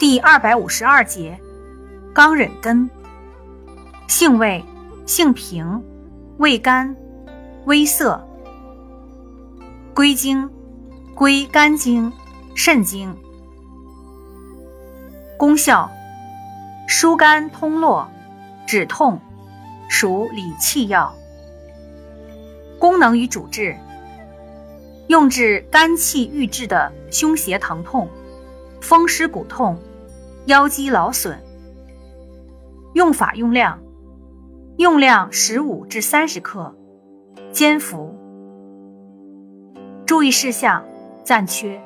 第二百五十二节，刚忍根。性味，性平，味甘，微涩。归经，归肝经、肾经。功效，疏肝通络，止痛，属理气药。功能与主治，用治肝气郁滞的胸胁疼痛、风湿骨痛。腰肌劳损。用法用量：用量十五至三十克，煎服。注意事项：暂缺。